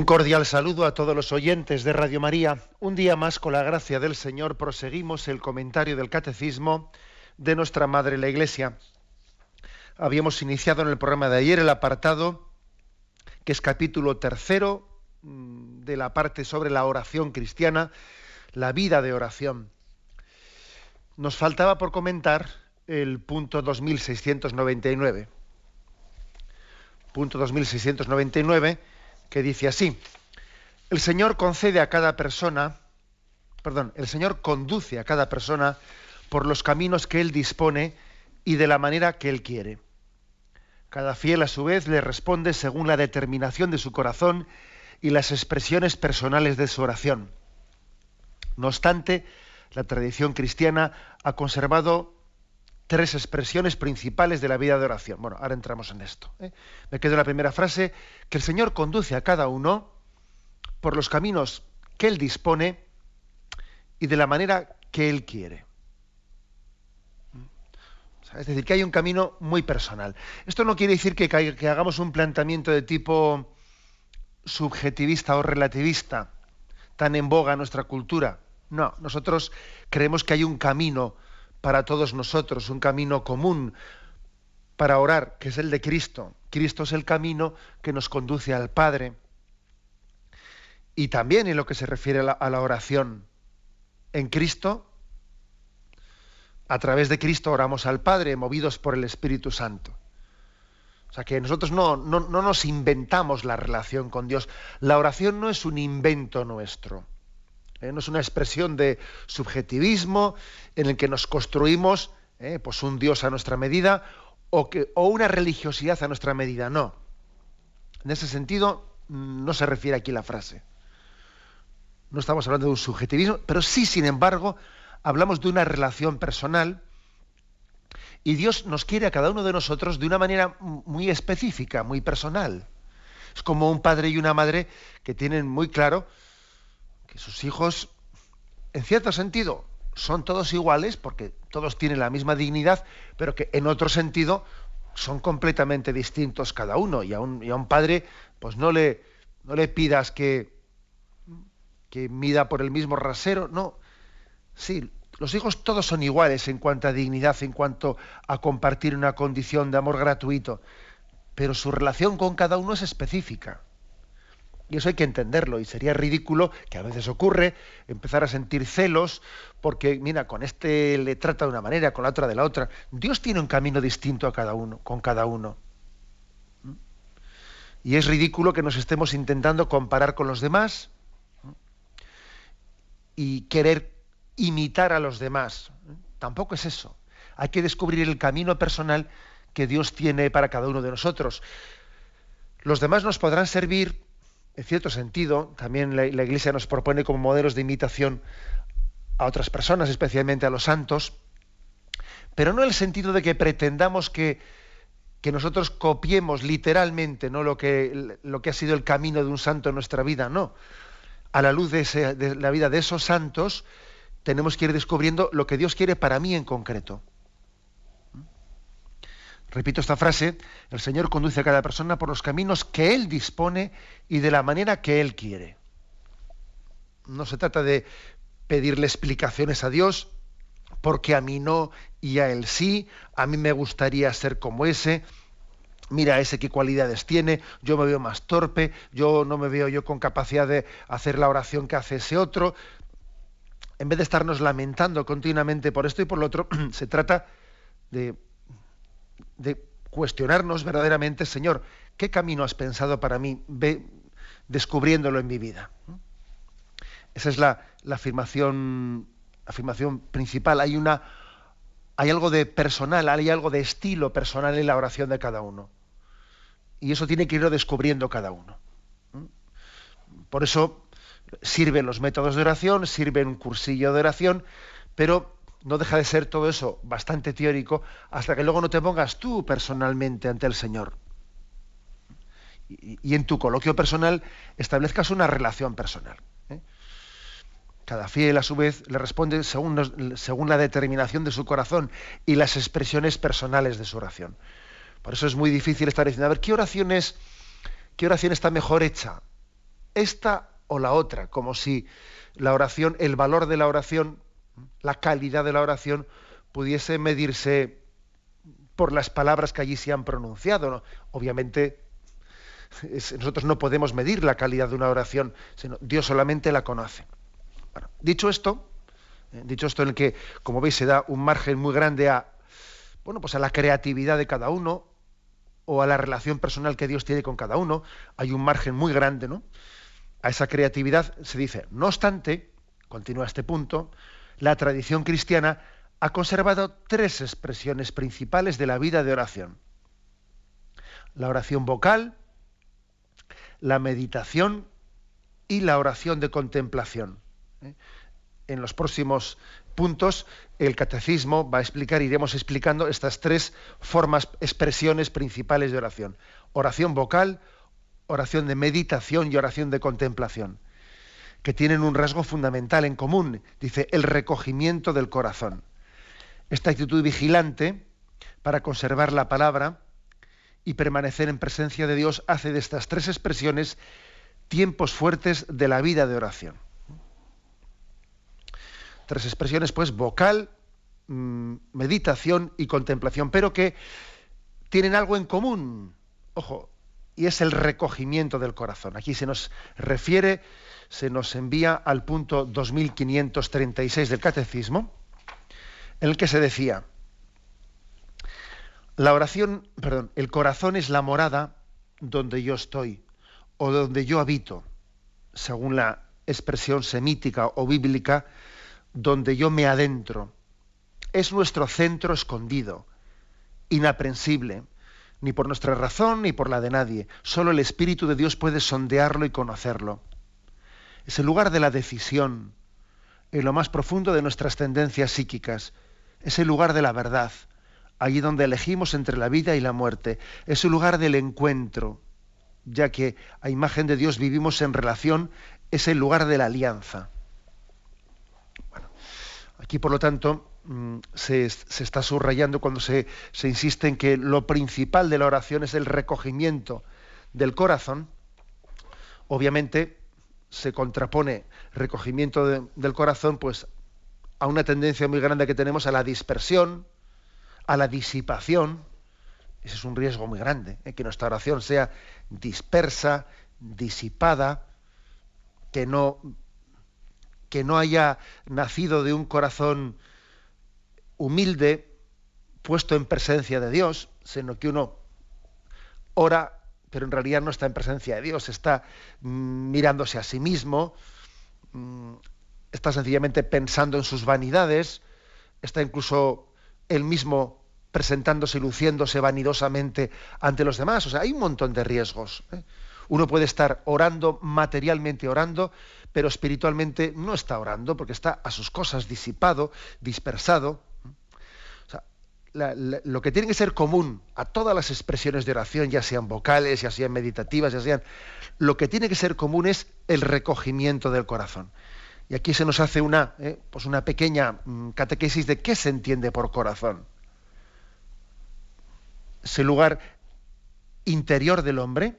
Un cordial saludo a todos los oyentes de Radio María. Un día más, con la gracia del Señor, proseguimos el comentario del Catecismo de nuestra Madre la Iglesia. Habíamos iniciado en el programa de ayer el apartado que es capítulo tercero mm, de la parte sobre la oración cristiana, la vida de oración. Nos faltaba por comentar el punto 2699. Punto 2699 que dice así, el Señor concede a cada persona, perdón, el Señor conduce a cada persona por los caminos que Él dispone y de la manera que Él quiere. Cada fiel a su vez le responde según la determinación de su corazón y las expresiones personales de su oración. No obstante, la tradición cristiana ha conservado tres expresiones principales de la vida de oración. Bueno, ahora entramos en esto. ¿eh? Me quedo en la primera frase, que el Señor conduce a cada uno por los caminos que Él dispone y de la manera que Él quiere. Es decir, que hay un camino muy personal. Esto no quiere decir que, que hagamos un planteamiento de tipo subjetivista o relativista, tan en boga en nuestra cultura. No, nosotros creemos que hay un camino para todos nosotros, un camino común para orar, que es el de Cristo. Cristo es el camino que nos conduce al Padre. Y también en lo que se refiere a la, oración. En Cristo, a través de Cristo oramos al Padre, movidos por el Espíritu Santo. O sea que nosotros no, no, no nos inventamos la relación con Dios. La oración no es un invento nuestro. ¿Eh? no es una expresión de subjetivismo en el que nos construimos ¿eh? pues un Dios a nuestra medida o, que, o una religiosidad a nuestra medida, no. En ese sentido mm, no se refiere aquí la frase. No estamos hablando de un subjetivismo, pero sí, sin embargo, hablamos de una relación personal y Dios nos quiere a cada uno de nosotros de una manera muy específica, muy personal. Es como un padre y una madre que tienen muy claro que sus hijos, en cierto sentido, son todos iguales, porque todos tienen la misma dignidad, pero que en otro sentido son completamente distintos cada uno. Y a un, padre, pues no le, no le pidas que, que mida por el mismo rasero, no. Sí, los hijos todos son iguales en cuanto a dignidad, en cuanto a compartir una condición de amor gratuito, pero su relación con cada uno es específica. Y eso hay que entenderlo. Y sería ridículo, que a veces ocurre, empezar a sentir celos, porque, mira, con este le trata de una manera, con la otra de la otra. Dios tiene un camino distinto a cada uno, con cada uno. ¿Mm? Y es ridículo que nos estemos intentando comparar con los demás ¿Mm? y querer imitar a los demás. Tampoco es eso. Hay que descubrir el camino personal que Dios tiene para cada uno de nosotros. Los demás nos podrán servir en cierto sentido, también la, Iglesia nos propone como modelos de imitación a otras personas, especialmente a los santos, pero no en el sentido de que pretendamos que, nosotros copiemos literalmente ¿no? lo, que, lo que ha sido el camino de un santo en nuestra vida, no. A la luz de, de la vida de esos santos, tenemos que ir descubriendo lo que Dios quiere para mí en concreto. Repito esta frase, el Señor conduce a cada persona por los caminos que Él dispone y de la manera que Él quiere. No se trata de pedirle explicaciones a Dios, porque a mí no y a Él sí, a mí me gustaría ser como ese, mira ese qué cualidades tiene, yo me veo más torpe, yo no me veo yo con capacidad de hacer la oración que hace ese otro. En vez de estarnos lamentando continuamente por esto y por lo otro, se trata de de cuestionarnos verdaderamente, Señor, ¿qué camino has pensado para mí? Ve descubriéndolo en mi vida. Esa es la, afirmación, afirmación principal. Hay, una, hay algo de personal, hay algo de estilo personal en la oración de cada uno. Y eso tiene que irlo descubriendo cada uno. Por eso sirven los métodos de oración, sirven un cursillo de oración, pero no deja de ser todo eso bastante teórico hasta que luego no te pongas tú personalmente ante el Señor. Y, en tu coloquio personal establezcas una relación personal. ¿eh? Cada fiel, a su vez, le responde según, según la determinación de su corazón y las expresiones personales de su oración. Por eso es muy difícil estar diciendo, a ver, ¿qué oración, es, qué oración está mejor hecha? ¿Esta o la otra? Como si la oración, el valor de la oración, la calidad de la oración, pudiese medirse por las palabras que allí se han pronunciado. Obviamente, nosotros no podemos medir la calidad de una oración, sino Dios solamente la conoce. dicho esto, eh, dicho esto en el que, como veis, se da un margen muy grande a, bueno, pues a la creatividad de cada uno o a la relación personal que Dios tiene con cada uno, hay un margen muy grande, ¿no? A esa creatividad se dice, no obstante, continúa este punto, la tradición cristiana ha conservado tres expresiones principales de la vida de oración. La oración vocal, la meditación y la oración de contemplación. ¿eh? En los próximos puntos el catecismo va a explicar, iremos explicando estas tres formas, expresiones principales de oración. Oración vocal, oración de meditación y oración de contemplación, que tienen un rasgo fundamental en común, dice, el recogimiento del corazón. Esta actitud vigilante para conservar la palabra y permanecer en presencia de Dios hace de estas tres expresiones tiempos fuertes de la vida de oración. Tres expresiones, pues, vocal, mm, meditación y contemplación, pero que tienen algo en común. Ojo, y es el recogimiento del corazón. Aquí se nos refiere, se nos envía al punto 2536 del Catecismo, en el que se decía, la oración, perdón, el corazón es la morada donde yo estoy o donde yo habito, según la expresión semítica o bíblica, donde yo me adentro. Es nuestro centro escondido, inaprensible, ni por nuestra razón ni por la de nadie. Solo el Espíritu de Dios puede sondearlo y conocerlo. Es el lugar de la decisión, en lo más profundo de nuestras tendencias psíquicas. Es el lugar de la verdad allí donde elegimos entre la vida y la muerte. Es el lugar del encuentro, ya que a imagen de Dios vivimos en relación, es el lugar de la alianza. Aquí por lo tanto mm, se, está subrayando cuando se, insiste en que lo principal de la oración es el recogimiento del corazón. Obviamente se contrapone recogimiento del corazón pues a una tendencia muy grande que tenemos a la dispersión, a la disipación, ese es un riesgo muy grande, ¿eh? que nuestra oración sea dispersa, disipada, que no, que no haya nacido de un corazón humilde, puesto en presencia de Dios, sino que uno ora, pero en realidad no está en presencia de Dios, está mm, mirándose a sí mismo, mm, está sencillamente pensando en sus vanidades, está incluso él mismo presentándose y luciéndose vanidosamente ante los demás. O sea, hay un montón de riesgos. ¿eh? Uno puede estar orando, materialmente orando, pero espiritualmente no está orando porque está a sus cosas disipado, dispersado. Lo que tiene que ser común a todas las expresiones de oración, ya sean vocales, ya sean meditativas, ya sean... Lo que tiene que ser común es el recogimiento del corazón. Y aquí se nos hace una, ¿eh? pues una pequeña mm, catequesis de qué se entiende por corazón ese lugar interior del hombre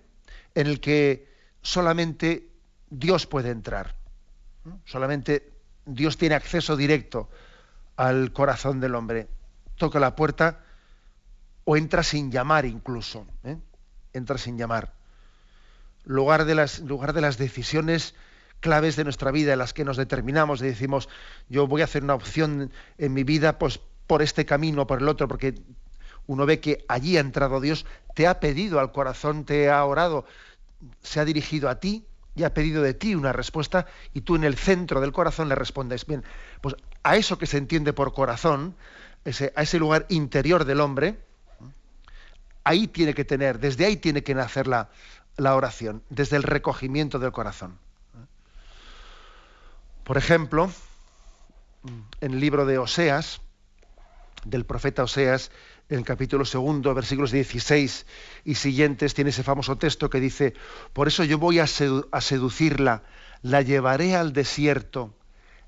en el que solamente Dios puede entrar. Solamente Dios tiene acceso directo al corazón del hombre. Toca la puerta o entra sin llamar incluso. ¿eh? Entra sin llamar. Lugar de, las, lugar de las decisiones claves de nuestra vida en las que nos determinamos y decimos, yo voy a hacer una opción en mi vida pues, por este camino o por el otro, porque uno ve que allí ha entrado Dios, te ha pedido al corazón, te ha orado, se ha dirigido a ti y ha pedido de ti una respuesta y tú en el centro del corazón le respondes. Bien, pues a eso que se entiende por corazón, a ese lugar interior del hombre, ahí tiene que tener, desde ahí tiene que nacer la, la oración, desde el recogimiento del corazón. Por ejemplo, en el libro de Oseas, del profeta Oseas, en el capítulo segundo, versículos 16 y siguientes, tiene ese famoso texto que dice, por eso yo voy a, seducirla, la llevaré al desierto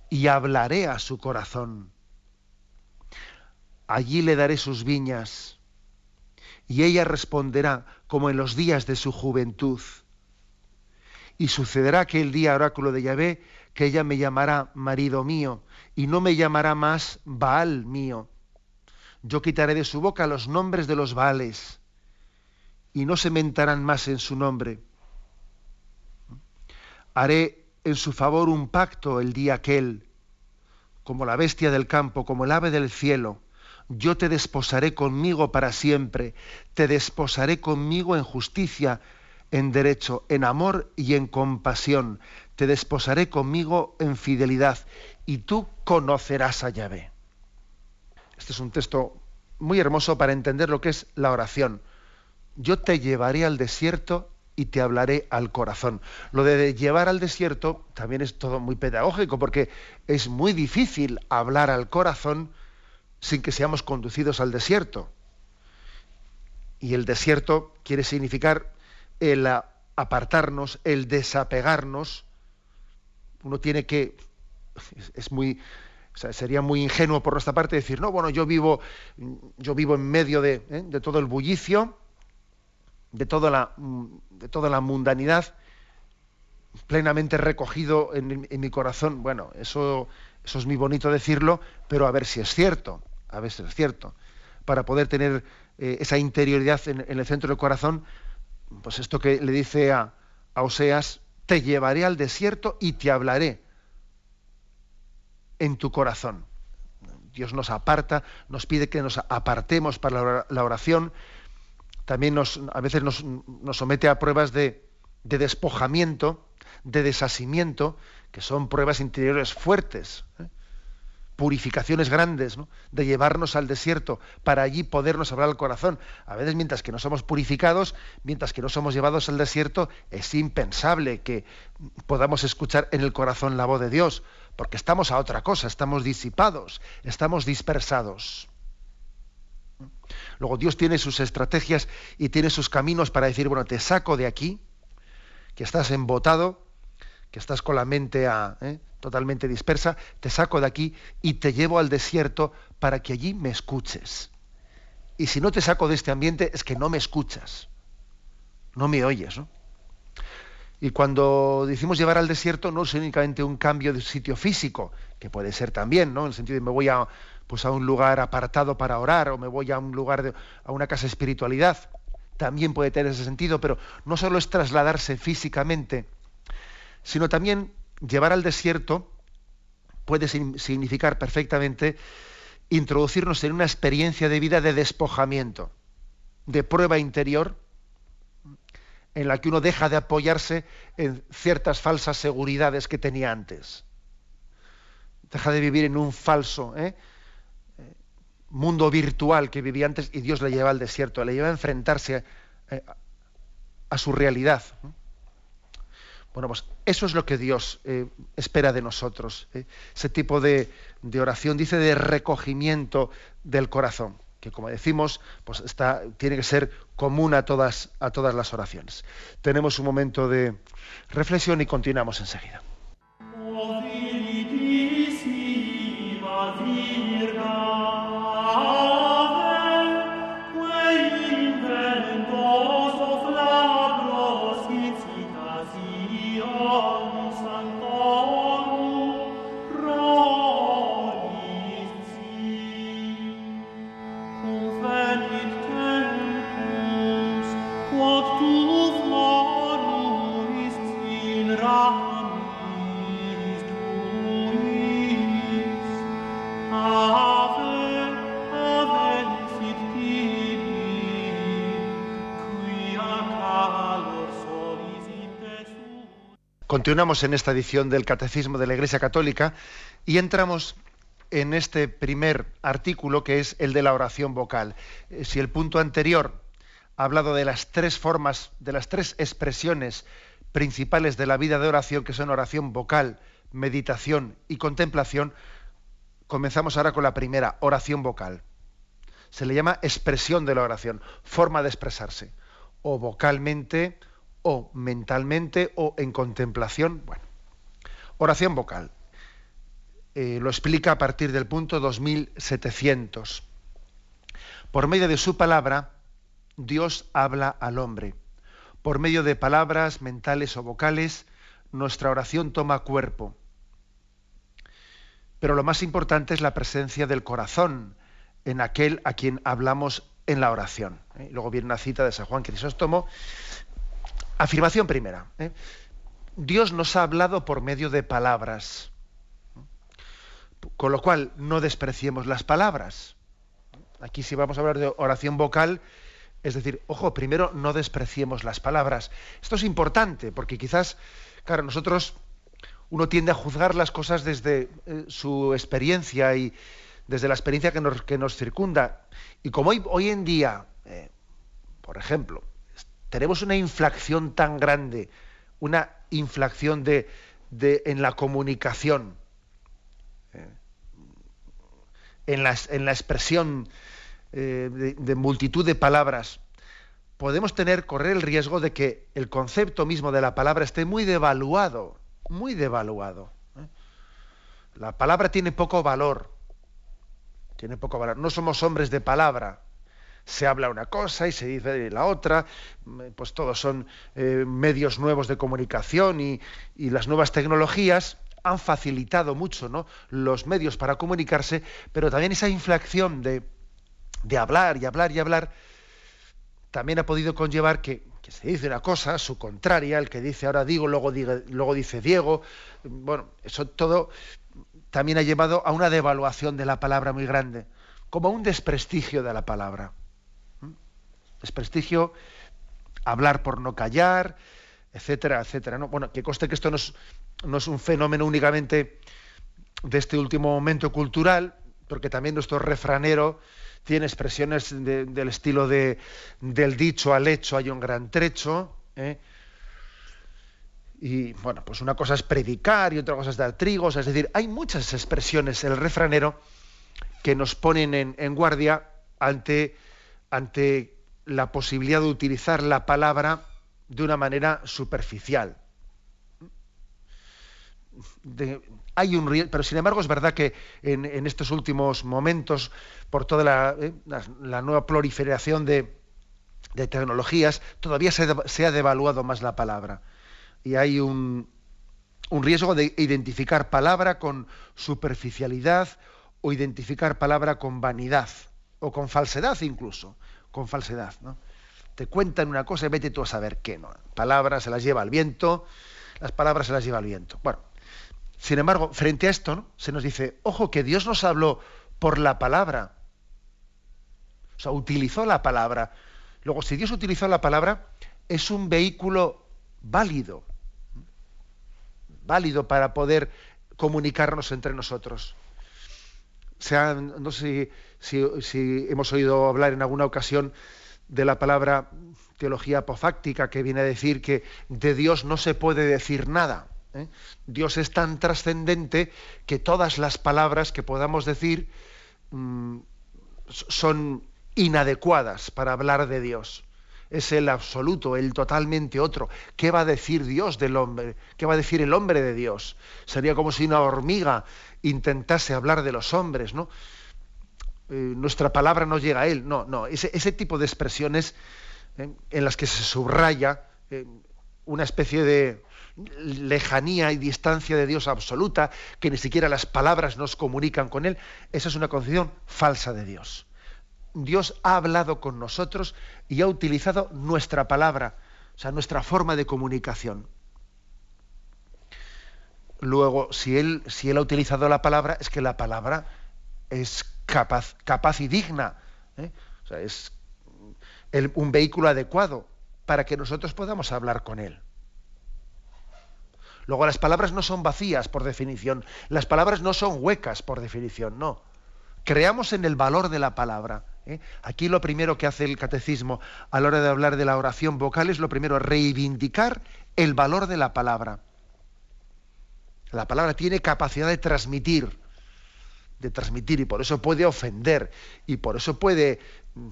y hablaré a su corazón. Allí le daré sus viñas y ella responderá como en los días de su juventud. Y sucederá aquel día, oráculo de Yahvé, que ella me llamará marido mío y no me llamará más Baal mío. Yo quitaré de su boca los nombres de los Baales y no se mentarán más en su nombre. Haré en su favor un pacto el día aquel, como la bestia del campo, como el ave del cielo. Yo te desposaré conmigo para siempre, te desposaré conmigo en justicia, en derecho, en amor y en compasión. Te desposaré conmigo en fidelidad y tú conocerás a Yahvé. Este es un texto muy hermoso para entender lo que es la oración. Yo te llevaré al desierto y te hablaré al corazón. Lo de llevar al desierto también es todo muy pedagógico porque es muy difícil hablar al corazón sin que seamos conducidos al desierto. Y el desierto quiere significar el apartarnos, el desapegarnos. Uno tiene que es muy sería muy ingenuo por nuestra parte decir no bueno yo vivo yo vivo en medio de, ¿eh? de todo el bullicio de toda la de toda la mundanidad plenamente recogido en, mi corazón bueno eso eso es muy bonito decirlo pero a ver si es cierto a si es cierto para poder tener eh, esa interioridad en, el centro del corazón pues esto que le dice a, a Oseas te llevaré al desierto y te hablaré en tu corazón. Dios nos aparta, nos pide que nos apartemos para la oración. También nos, a veces nos, somete a pruebas de, despojamiento, de desasimiento, que son pruebas interiores fuertes, ¿eh? Purificaciones grandes, de llevarnos al desierto para allí podernos hablar al corazón. A veces mientras que no somos purificados, mientras que no somos llevados al desierto, es impensable que podamos escuchar en el corazón la voz de Dios porque estamos a otra cosa, estamos disipados, estamos dispersados. Luego Dios tiene sus estrategias y tiene sus caminos para decir, bueno, te saco de aquí, que estás embotado, que estás con la mente ¿eh? Totalmente dispersa, te saco de aquí y te llevo al desierto para que allí me escuches. Y si no te saco de este ambiente es que no me escuchas, no me oyes. ¿no? Y cuando decimos llevar al desierto no es únicamente un cambio de sitio físico, que puede ser también, ¿no? En el sentido de me voy a, pues a un lugar apartado para orar o me voy a un lugar, de, a una casa de espiritualidad. También puede tener ese sentido, pero no solo es trasladarse físicamente, sino también llevar al desierto puede significar perfectamente introducirnos en una experiencia de vida de despojamiento, de prueba interior, en la que uno deja de apoyarse en ciertas falsas seguridades que tenía antes. Deja de vivir en un falso ¿eh? mundo virtual que vivía antes y Dios le lleva al desierto, le lleva a enfrentarse eh, a, su realidad. Bueno, pues eso es lo que Dios eh, espera de nosotros. Ese tipo de, de oración, dice, de recogimiento del corazón que como decimos, pues tiene que ser común a todas, a todas las oraciones. Tenemos un momento de reflexión y continuamos enseguida. Continuamos en esta edición del Catecismo de la Iglesia Católica y entramos en este primer artículo que es el de la oración vocal. Eh, si el punto anterior ha hablado de las tres formas, de las tres expresiones principales de la vida de oración, que son oración vocal, meditación y contemplación, comenzamos ahora con la primera, oración vocal. Se le llama expresión de la oración, forma de expresarse, o vocalmente, o mentalmente, o en contemplación. Bueno, oración vocal. Eh, lo explica a partir del punto 2700. Por medio de su palabra, Dios habla al hombre. Por medio de palabras mentales o vocales, nuestra oración toma cuerpo. Pero lo más importante es la presencia del corazón en aquel a quien hablamos en la oración. ¿eh? Luego viene una cita de San Juan Crisóstomo. Afirmación primera. ¿eh? Dios nos ha hablado por medio de palabras. Con lo cual, no despreciemos las palabras. Aquí si vamos a hablar de oración vocal, es decir, ojo, primero no despreciemos las palabras. Esto es importante porque quizás, claro, nosotros uno tiende a juzgar las cosas desde eh, su experiencia y desde la experiencia que nos, circunda. Y como hoy, hoy en día, eh, por ejemplo, tenemos una inflación tan grande, una inflación de, en la comunicación, eh, en, la, expresión de, de, multitud de palabras, podemos tener, correr el riesgo de que el concepto mismo de la palabra esté muy devaluado muy devaluado. ¿eh? La palabra tiene poco valor. Tiene poco valor. No somos hombres de palabra. Se habla una cosa y se dice la otra. Pues todos son eh, medios nuevos de comunicación y, las nuevas tecnologías han facilitado mucho ¿no? los medios para comunicarse, pero también esa inflación de, de hablar y hablar y hablar también ha podido conllevar que, se dice una cosa, su contraria, el que dice ahora digo, luego, luego dice Diego. Bueno, eso todo también ha llevado a una devaluación de la palabra muy grande, como un desprestigio de la palabra. Desprestigio, hablar por no callar, etcétera, etcétera. ¿no? Bueno, que coste que esto no es, no es un fenómeno únicamente de este último momento cultural, porque también nuestro refranero tiene expresiones del estilo de del dicho al hecho hay un gran trecho. ¿eh? Y bueno, pues una cosa es predicar y otra cosa es dar trigos, es decir, hay muchas expresiones en el refranero que nos ponen en, guardia ante, ante la posibilidad de utilizar la palabra de una manera superficial. hay un pero sin embargo es verdad que en, estos últimos momentos por toda la, eh, nueva proliferación de, tecnologías, todavía se, ha devaluado más la palabra. Y hay un, riesgo de identificar palabra con superficialidad o identificar palabra con vanidad o con falsedad incluso, con falsedad. ¿no? Te cuentan una cosa y vete tú a saber qué. ¿no? Palabras se las lleva el viento, las palabras se las lleva el viento. Bueno, sin embargo, frente a esto, se nos dice, ojo, que Dios nos habló por la palabra. O sea, utilizó la palabra. Luego, si Dios utilizó la palabra, es un vehículo válido, válido para poder comunicarnos entre nosotros. No sé si, si, hemos oído hablar en alguna ocasión de la palabra teología apofáctica, que viene a decir que de Dios no se puede decir nada. ¿eh? Dios es tan trascendente que todas las palabras que podamos decir mm, son inadecuadas para hablar de Dios. Es el absoluto, el totalmente otro. ¿Qué va a decir Dios del hombre? ¿Qué va a decir el hombre de Dios? Sería como si una hormiga intentase hablar de los hombres, ¿no? Eh, nuestra palabra no llega a él. No, no. Ese, tipo de expresiones ¿eh? en las que se subraya eh, una especie de lejanía y distancia de Dios absoluta, que ni siquiera las palabras nos comunican con Él, esa es una concepción falsa de Dios. Dios ha hablado con nosotros y ha utilizado nuestra palabra, o sea, nuestra forma de comunicación. Luego, si Él, si él ha utilizado la palabra, es que la palabra es capaz, capaz y digna. ¿eh? Es un vehículo adecuado para que nosotros podamos hablar con Él. Luego, las palabras no son vacías por definición, las palabras no son huecas por definición, no. Creamos en el valor de la palabra. ¿eh? Aquí lo primero que hace el catecismo a la hora de hablar de la oración vocal es lo primero, reivindicar el valor de la palabra. La palabra tiene capacidad de transmitir, de transmitir, y por eso puede ofender, y por eso puede, mm,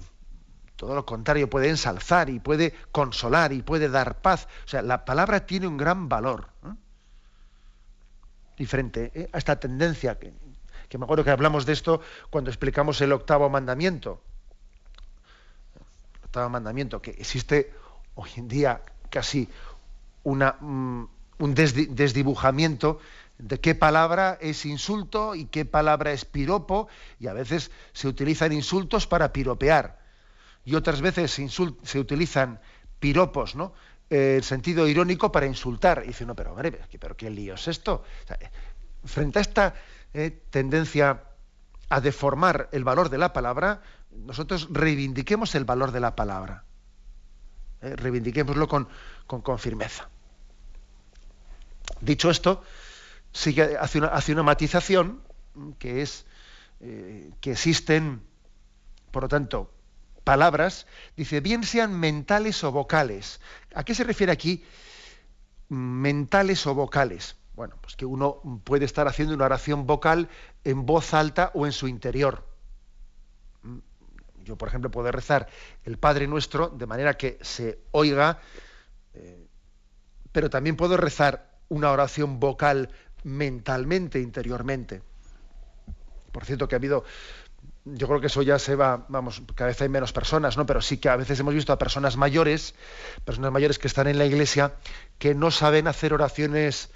todo lo contrario, puede ensalzar, y puede consolar, y puede dar paz. O sea, la palabra tiene un gran valor. Diferente ¿eh? a esta tendencia, que, que me acuerdo que hablamos de esto cuando explicamos el octavo mandamiento. El octavo mandamiento, que existe hoy en día casi una, mm, un desdibujamiento de qué palabra es insulto y qué palabra es piropo, y a veces se utilizan insultos para piropear, y otras veces se, utilizan piropos, ¿no? Eh, el sentido irónico para insultar. Y dice, no, pero, hombre, pero qué lío es esto. frente a esta eh, tendencia a deformar el valor de la palabra, nosotros reivindiquemos el valor de la palabra. Eh, reivindiquémoslo con, con firmeza. Dicho esto, sigue, hace, una, matización que es eh, que existen, por lo tanto, palabras, dice, bien sean mentales o vocales. ¿A qué se refiere aquí mentales o vocales? Bueno, pues que uno puede estar haciendo una oración vocal en voz alta o en su interior. Yo, por ejemplo, puedo rezar el Padre Nuestro de manera que se oiga, eh, pero también puedo rezar una oración vocal mentalmente, interiormente. Por cierto, que ha habido, yo creo que eso ya se va, vamos, cada vez hay menos personas, ¿no? Pero sí que a veces hemos visto a personas mayores, personas mayores que están en la iglesia, que no saben hacer oraciones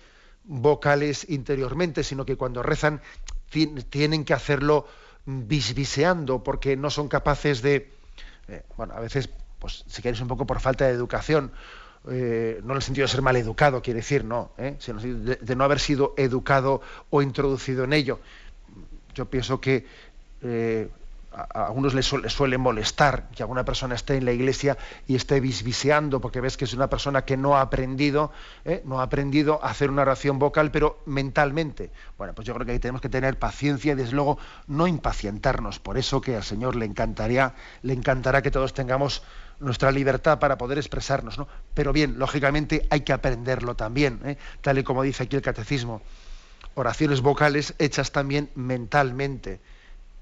vocales interiormente, sino que cuando rezan tienen que hacerlo bisbiseando, porque no son capaces de, eh, bueno, a veces, pues si queréis un poco por falta de educación, eh, no en el sentido de ser mal educado, quiere decir, no, ¿eh? sino de, no haber sido educado o introducido en ello. Yo pienso que eh, a, algunos les, suele molestar que alguna persona esté en la iglesia y esté bisbiseando, porque ves que es una persona que no ha aprendido, no ha aprendido a hacer una oración vocal, pero mentalmente. Bueno, pues yo creo que ahí tenemos que tener paciencia y desde luego no impacientarnos. Por eso que al Señor le encantaría, le encantará que todos tengamos nuestra libertad para poder expresarnos, ¿no? Pero bien, lógicamente hay que aprenderlo también, ¿eh? tal y como dice aquí el catecismo. Oraciones vocales hechas también mentalmente,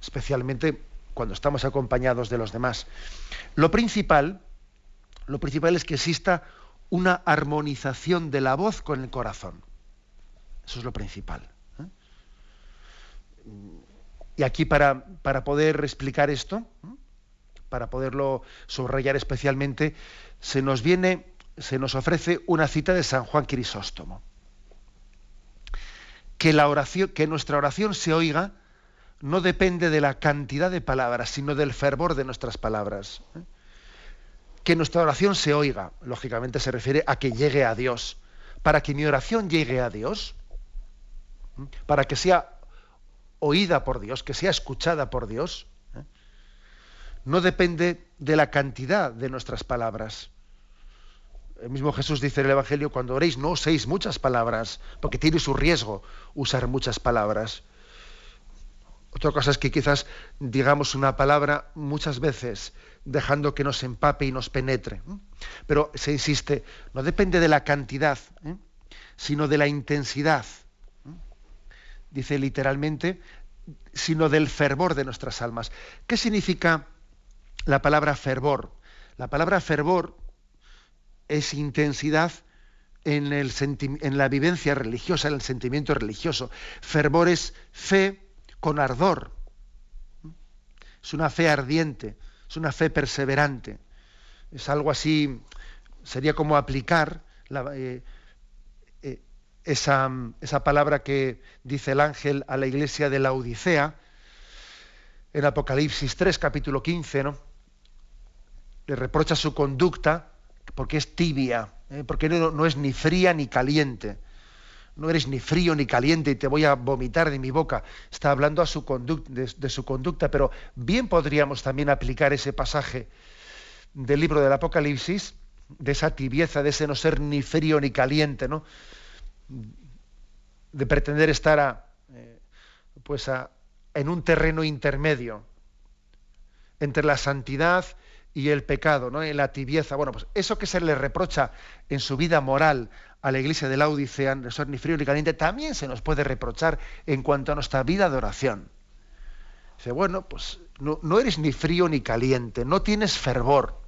especialmente cuando estamos acompañados de los demás. Lo principal, lo principal es que exista una armonización de la voz con el corazón. Eso es lo principal. ¿eh? Y aquí para, para poder explicar esto, ¿eh? Para poderlo subrayar especialmente, se nos viene, se nos ofrece una cita de San Juan Crisóstomo. Que, la oración, que nuestra oración se oiga no depende de la cantidad de palabras, sino del fervor de nuestras palabras. ¿eh? Que nuestra oración se oiga, lógicamente se refiere a que llegue a Dios. Para que mi oración llegue a Dios, ¿eh? para que sea oída por Dios, que sea escuchada por Dios, no depende de la cantidad de nuestras palabras. El mismo Jesús dice en el Evangelio, cuando oréis no uséis muchas palabras, porque tiene su riesgo usar muchas palabras. Otra cosa es que quizás digamos una palabra muchas veces dejando que nos empape y nos penetre. Pero se insiste, no depende de la cantidad, ¿eh? sino de la intensidad. Dice literalmente, sino del fervor de nuestras almas. ¿Qué significa la palabra fervor. La palabra fervor es intensidad en, el en, la vivencia religiosa, en el sentimiento religioso. Fervor es fe con ardor. Es una fe ardiente, es una fe perseverante. Es algo así, sería como aplicar eh, eh, esa, esa palabra que dice el ángel a la iglesia de la Odisea, en Apocalipsis 3, capítulo 15, ¿no? Le reprocha su conducta porque es tibia, ¿eh? porque no, es ni fría ni caliente. No eres ni frío ni caliente y te voy a vomitar de mi boca. Está hablando a su de, su conducta, pero bien podríamos también aplicar ese pasaje del libro del Apocalipsis, de esa tibieza, de ese no ser ni frío ni caliente, ¿no? de pretender estar a, eh, pues en un terreno intermedio entre la santidad y el pecado, ¿no? la tibieza. Bueno, pues eso que se le reprocha en su vida moral a la iglesia de la Odisea, no ni frío ni caliente, también se nos puede reprochar en cuanto a nuestra vida de oración. Dice, bueno, pues no, eres ni frío ni caliente, no tienes fervor,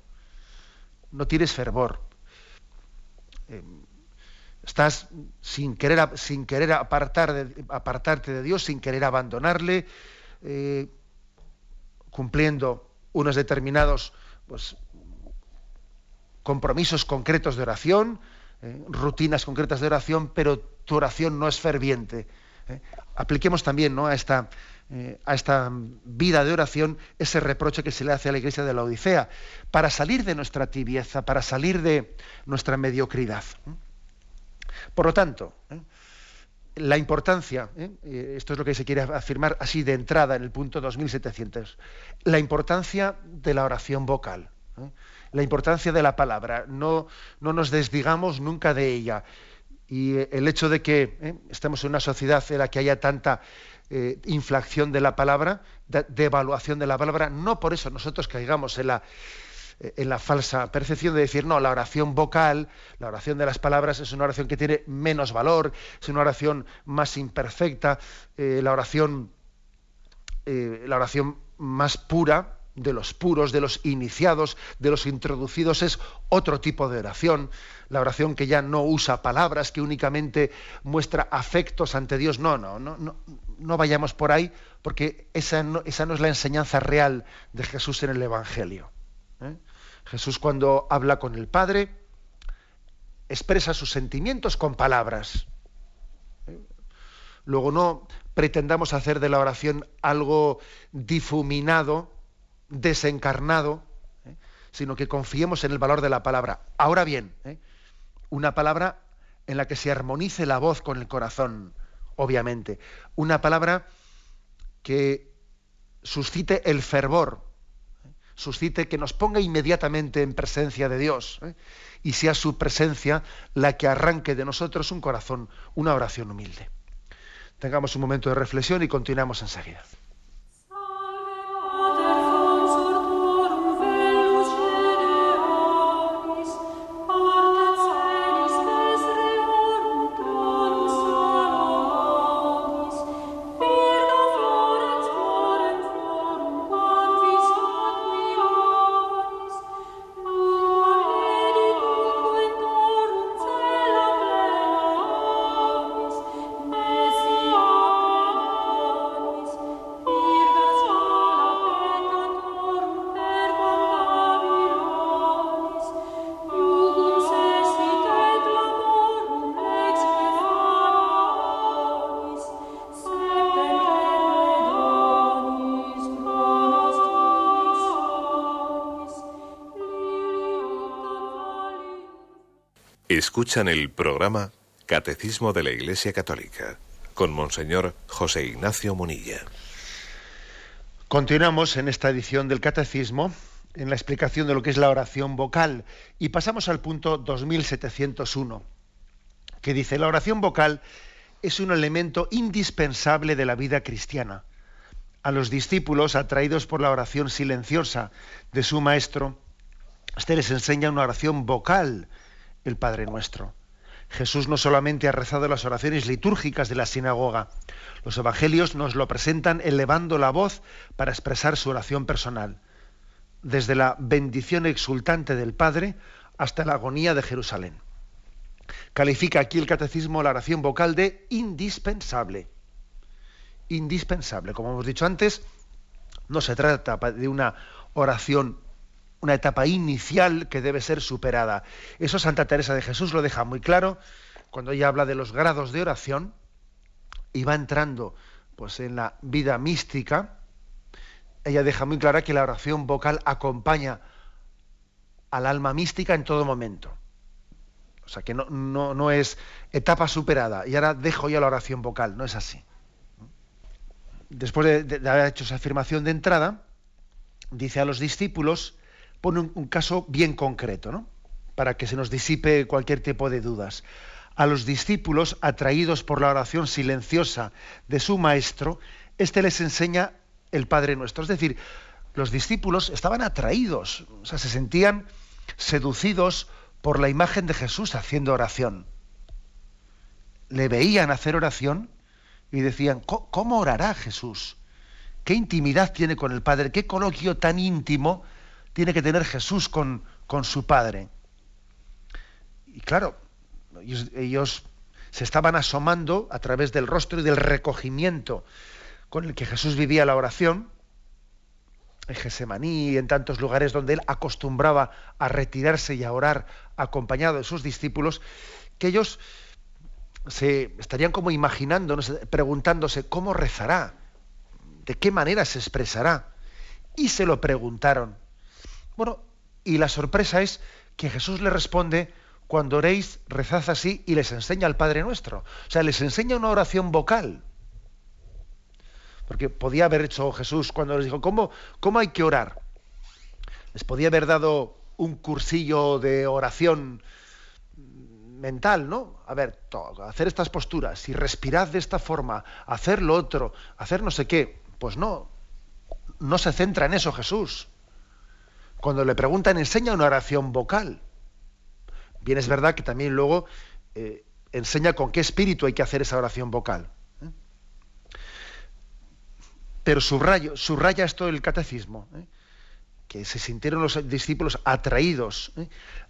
no tienes fervor. Eh, estás sin querer, sin querer apartarte de Dios, sin querer abandonarle, eh, cumpliendo unos determinados pues, compromisos concretos de oración, eh, rutinas concretas de oración, pero tu oración no es ferviente. ¿eh? Apliquemos también ¿no? a, esta, eh, a esta vida de oración ese reproche que se le hace a la iglesia de la Odisea, para salir de nuestra tibieza, para salir de nuestra mediocridad. Por lo tanto, la importancia, esto es lo que se quiere afirmar así de entrada en el punto 2700, la importancia de la oración vocal. ¿eh? La importancia de la palabra, no, no nos desdigamos nunca de ella. Y eh, el hecho de que ¿eh? estemos en una sociedad en la que haya tanta inflación de la palabra, devaluación de, la palabra, no por eso nosotros caigamos en la, en la falsa percepción de decir, no, la oración vocal, la oración de las palabras es una oración que tiene menos valor, es una oración más imperfecta, la oración, la oración más pura, de los puros, de los iniciados, de los introducidos, es otro tipo de oración, la oración que ya no usa palabras, que únicamente muestra afectos ante Dios. No, no, no, no, no vayamos por ahí, porque esa esa no es la enseñanza real de Jesús en el Evangelio. ¿Eh? Jesús cuando habla con el Padre expresa sus sentimientos con palabras. ¿eh? Luego no pretendamos hacer de la oración algo difuminado, desencarnado, ¿eh? sino que confiemos en el valor de la palabra. Ahora bien, una palabra en la que se armonice la voz con el corazón, obviamente. Una palabra que suscite el fervor. Suscite que nos ponga inmediatamente en presencia de Dios y sea su presencia la que arranque de nosotros un corazón, una oración humilde. Tengamos un momento de reflexión y continuamos enseguida. Escuchan el programa Catecismo de la Iglesia Católica con Monseñor José Ignacio Munilla. Continuamos en esta edición del Catecismo en la explicación de lo que es la oración vocal y pasamos al punto 2701 que dice la oración vocal es un elemento indispensable de la vida cristiana. A los discípulos atraídos por la oración silenciosa de su maestro, este les enseña una oración vocal el Padre Nuestro. Jesús no solamente ha rezado las oraciones litúrgicas de la sinagoga, los evangelios nos lo presentan elevando la voz para expresar su oración personal, desde la bendición exultante del Padre hasta la agonía de Jerusalén. Califica aquí el catecismo la oración vocal de indispensable. Indispensable. Como hemos dicho antes, no se trata de una oración una etapa inicial que debe ser superada. Eso Santa Teresa de Jesús lo deja muy claro cuando ella habla de los grados de oración y va entrando pues en la vida mística. Ella deja muy clara que la oración vocal acompaña al alma mística en todo momento. O sea que no, no, es etapa superada y ahora dejo ya la oración vocal, no es así. Después de haber hecho esa afirmación de entrada, dice a los discípulos pone un, caso bien concreto, ¿no? para que se nos disipe cualquier tipo de dudas. A los discípulos, atraídos por la oración silenciosa de su maestro, éste les enseña el Padre Nuestro. Es decir, los discípulos estaban atraídos, o sea, se sentían seducidos por la imagen de Jesús haciendo oración. Le veían hacer oración y decían, ¿cómo orará Jesús? ¿Qué intimidad tiene con el Padre? ¿Qué coloquio tan íntimo tiene que tener Jesús con, su Padre? Y claro, ellos, se estaban asomando a través del rostro y del recogimiento con el que Jesús vivía la oración, en Gesemaní y en tantos lugares donde él acostumbraba a retirarse y a orar acompañado de sus discípulos, que ellos se estarían como imaginando, preguntándose cómo rezará, de qué manera se expresará. Y se lo preguntaron. Bueno, y la sorpresa es que Jesús le responde, cuando oréis, rezad así y les enseña al Padre Nuestro. O sea, les enseña una oración vocal. Porque podía haber hecho Jesús cuando les dijo, ¿cómo, cómo hay que orar? Les podía haber dado un cursillo de oración mental, ¿no? A ver, hacer estas posturas y respirad de esta forma, hacer lo otro, hacer no sé qué. Pues no, no se centra en eso Jesús. Cuando le preguntan, enseña una oración vocal. Bien, es verdad que también luego eh, enseña con qué espíritu hay que hacer esa oración vocal. ¿eh? Pero subrayo, subraya esto el catecismo. ¿eh? que se sintieron los discípulos atraídos,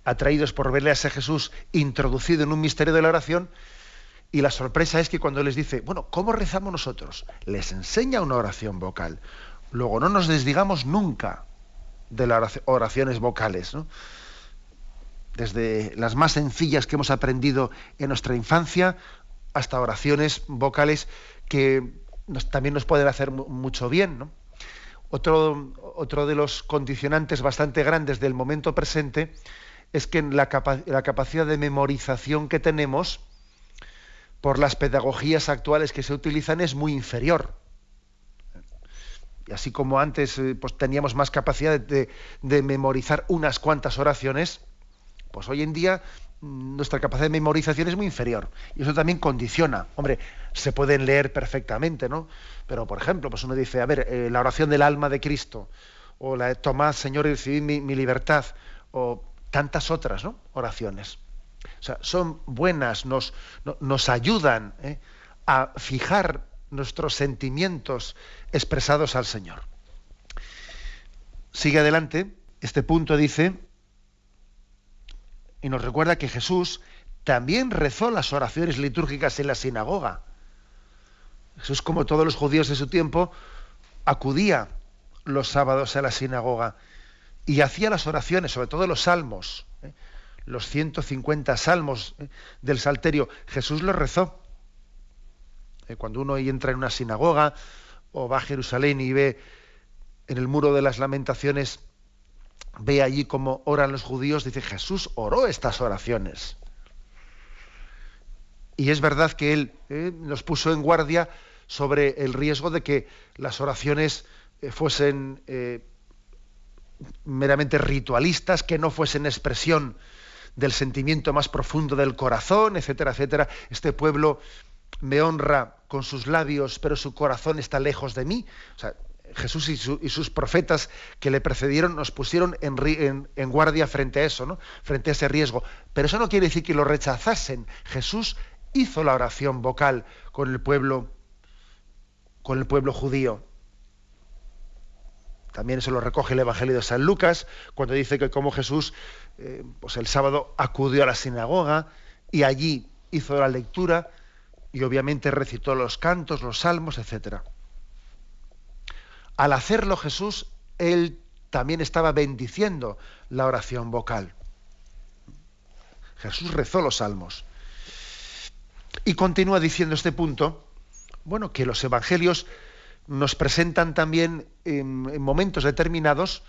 atraídos por verle a ese Jesús introducido en un misterio de la oración, y la sorpresa es que cuando les dice, bueno, ¿cómo rezamos nosotros? Les enseña una oración vocal. Luego no nos desdigamos nunca de las oraciones vocales, desde las más sencillas que hemos aprendido en nuestra infancia hasta oraciones vocales que también nos pueden hacer mucho bien. ¿no? Otro, otro de los condicionantes bastante grandes del momento presente es que la capacidad de memorización que tenemos por las pedagogías actuales que se utilizan es muy inferior. Y así como antes eh, pues, teníamos más capacidad de, de, memorizar unas cuantas oraciones, pues hoy en día mm, nuestra capacidad de memorización es muy inferior. Y eso también condiciona. Hombre, se pueden leer perfectamente, ¿no? Pero, por ejemplo, pues uno dice, a ver, eh, la oración del alma de Cristo, o la de Tomás, Señor, recibid mi, mi libertad, o tantas otras ¿no? oraciones. O sea, son buenas, nos, nos ayudan ¿eh? a fijar nuestros sentimientos expresados al Señor. Sigue adelante, este punto dice, y nos recuerda que Jesús también rezó las oraciones litúrgicas en la sinagoga. Jesús, como todos los judíos de su tiempo, acudía los sábados a la sinagoga y hacía las oraciones, sobre todo los salmos, ¿eh? los 150 salmos ¿eh? del Salterio. Jesús los rezó. ¿Eh? Cuando uno entra en una sinagoga o va a Jerusalén y ve en el muro de las lamentaciones, ve allí cómo oran los judíos, dice Jesús oró estas oraciones. Y es verdad que él nos puso en guardia sobre el riesgo de que las oraciones eh, fuesen eh, meramente ritualistas, que no fuesen expresión del sentimiento más profundo del corazón, etcétera, etcétera. Este pueblo me honra con sus labios, pero su corazón está lejos de mí. O sea, Jesús y, sus profetas que le precedieron nos pusieron en, guardia frente a eso, ¿no? frente a ese riesgo. Pero eso no quiere decir que lo rechazasen. Jesús hizo la oración vocal con el pueblo, con el pueblo judío. También se lo recoge el Evangelio de San Lucas, cuando dice que como Jesús, eh, pues el sábado acudió a la sinagoga y allí hizo la lectura y obviamente recitó los cantos, los salmos, etc. Al hacerlo Jesús, él también estaba bendiciendo la oración vocal. Jesús rezó los salmos. Y continúa diciendo este punto, bueno, que los evangelios nos presentan también en, momentos determinados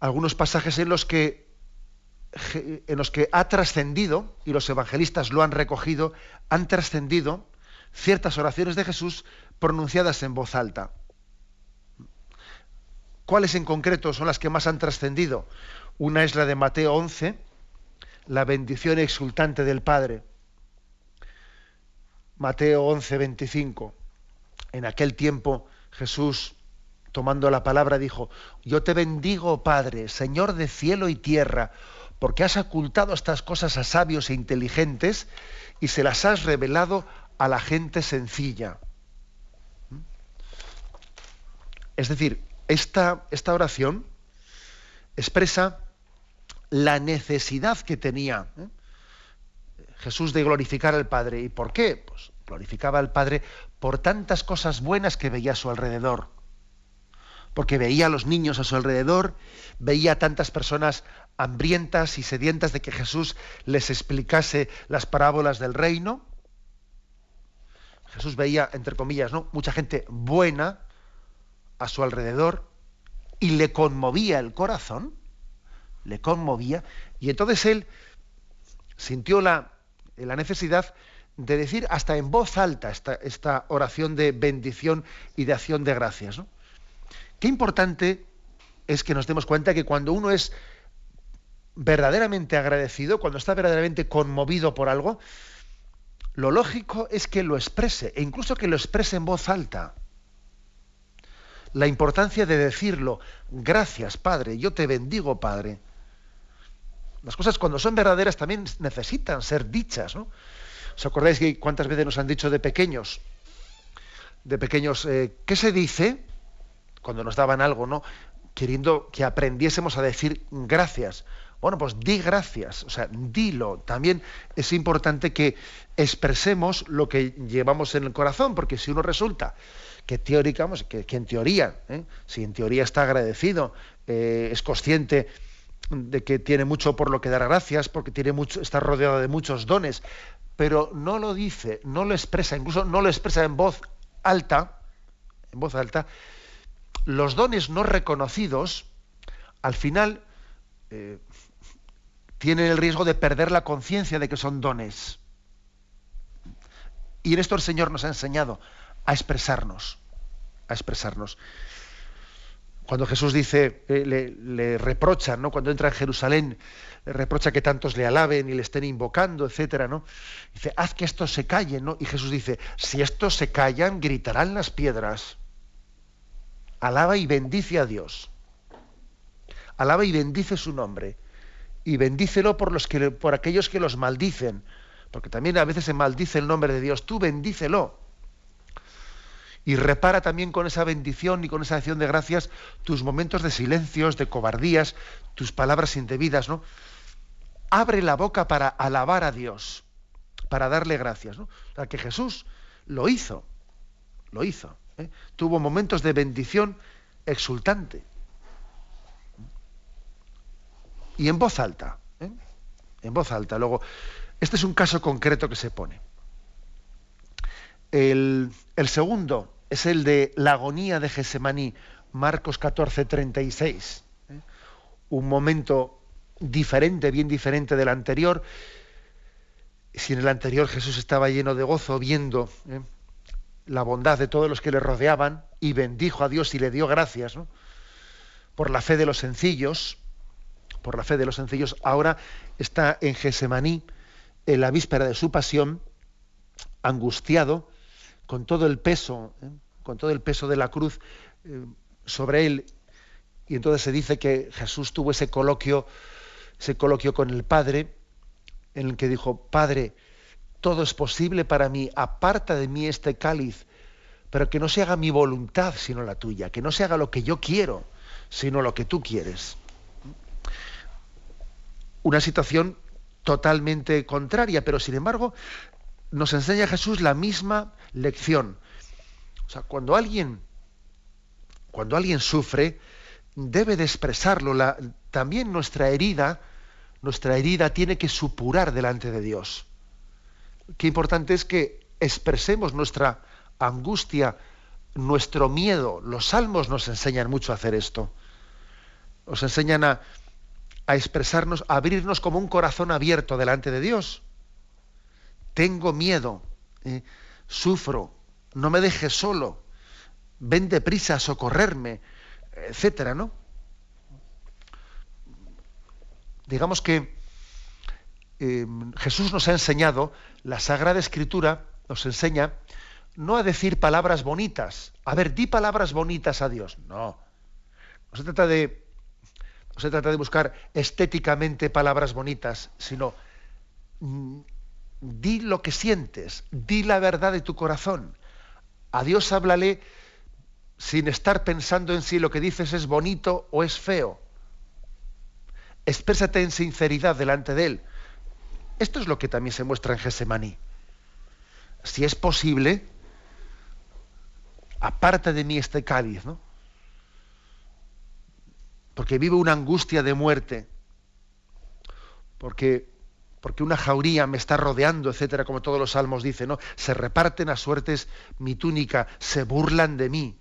algunos pasajes en los que en los que ha trascendido, y los evangelistas lo han recogido, han trascendido ciertas oraciones de Jesús pronunciadas en voz alta. ¿Cuáles en concreto son las que más han trascendido? Una es la de Mateo 11, la bendición exultante del Padre. Mateo 11, 25 en aquel tiempo Jesús tomando la palabra, dijo, yo te bendigo, Padre, Señor de cielo y tierra, porque has ocultado estas cosas a sabios e inteligentes y se las has revelado a la gente sencilla. ¿Mm? Es decir, esta, esta oración expresa la necesidad que tenía ¿eh? Jesús de glorificar al Padre. ¿Y por qué? Pues glorificaba al Padre por tantas cosas buenas que veía a su alrededor. Porque veía a los niños a su alrededor, veía a tantas personas hambrientas y sedientas de que Jesús les explicase las parábolas del reino. Jesús veía, entre comillas, ¿no? mucha gente buena a su alrededor y le conmovía el corazón, le conmovía, y entonces él sintió la, la necesidad de decir hasta en voz alta esta, esta, oración de bendición y de acción de gracias. Qué importante es que nos demos cuenta que cuando uno es verdaderamente agradecido, cuando está verdaderamente conmovido por algo, lo lógico es que lo exprese, e incluso que lo exprese en voz alta. La importancia de decirlo, gracias Padre, yo te bendigo Padre. Las cosas cuando son verdaderas también necesitan ser dichas, ¿no? ¿Os acordáis que cuántas veces nos han dicho de pequeños? De pequeños, eh, ¿qué se dice? Cuando nos daban algo, ¿no? Queriendo que aprendiésemos a decir gracias. Bueno, pues di gracias, o sea, dilo. También es importante que expresemos lo que llevamos en el corazón, porque si uno resulta que teóricamente, que, que, en teoría, ¿eh? si en teoría está agradecido, eh, es consciente de que tiene mucho por lo que dar gracias, porque tiene está rodeado de muchos dones, pero no lo dice, no lo expresa, incluso no lo expresa en voz alta, en voz alta, los dones no reconocidos, al final eh, tienen el riesgo de perder la conciencia de que son dones. Y en esto el Señor nos ha enseñado a expresarnos, a expresarnos. Cuando Jesús dice, eh, le, le, reprocha, ¿no? Cuando entra en Jerusalén, le reprocha que tantos le alaben y le estén invocando, etcétera, ¿no? Dice, haz que estos se callen, ¿no? Y Jesús dice, si estos se callan, gritarán las piedras. Alaba y bendice a Dios. Alaba y bendice su nombre. Y bendícelo por, los que, por aquellos que los maldicen. Porque también a veces se maldice el nombre de Dios. Tú bendícelo y repara también con esa bendición y con esa acción de gracias tus momentos de silencios, de cobardías, tus palabras indebidas, ¿no? Abre la boca para alabar a Dios, para darle gracias, ¿no? O sea, que Jesús lo hizo, lo hizo. ¿eh? Tuvo momentos de bendición exultante. Y en voz alta, ¿eh? en voz alta. Luego, este es un caso concreto que se pone. El, el segundo es el de la agonía de Gesemaní, Marcos 14, 36. ¿eh? Un momento diferente, bien diferente del anterior. Si en el anterior Jesús estaba lleno de gozo viendo ¿eh? la bondad de todos los que le rodeaban y bendijo a Dios y le dio gracias por la fe de los sencillos, por la fe de los sencillos, ahora está en Gesemaní, en la víspera de su pasión, angustiado, con todo el peso, ¿eh? con todo el peso de la cruz eh, sobre él. Y entonces se dice que Jesús tuvo ese coloquio, ese coloquio con el Padre, en el que dijo, Padre, todo es posible para mí, aparta de mí este cáliz, pero que no se haga mi voluntad sino la tuya, que no se haga lo que yo quiero, sino lo que tú quieres. Una situación totalmente contraria, pero sin embargo nos enseña Jesús la misma lección. O sea, cuando alguien, cuando alguien sufre, debe de expresarlo. También nuestra herida, nuestra herida tiene que supurar delante de Dios. Qué importante es que expresemos nuestra angustia, nuestro miedo. Los salmos nos enseñan mucho a hacer esto. Nos enseñan a, a expresarnos, a abrirnos como un corazón abierto delante de Dios tengo miedo, eh, sufro, no me dejes solo, ven deprisa a socorrerme, etcétera, ¿no? Digamos que eh, Jesús nos ha enseñado, la Sagrada Escritura nos enseña no a decir palabras bonitas. A ver, di palabras bonitas a Dios. No. No se trata de, no se trata de buscar estéticamente palabras bonitas, sino mm, di lo que sientes, di la verdad de tu corazón. A Dios háblale sin estar pensando en si lo que dices es bonito o es feo. Exprésate en sinceridad delante de Él. Esto es lo que también se muestra en Gesemaní. Si es posible, aparte de mí este cáliz, ¿no? Porque vive una angustia de muerte, porque, porque una jauría me está rodeando, etcétera, como todos los salmos dicen, ¿no? Se reparten a suertes mi túnica, se burlan de mí.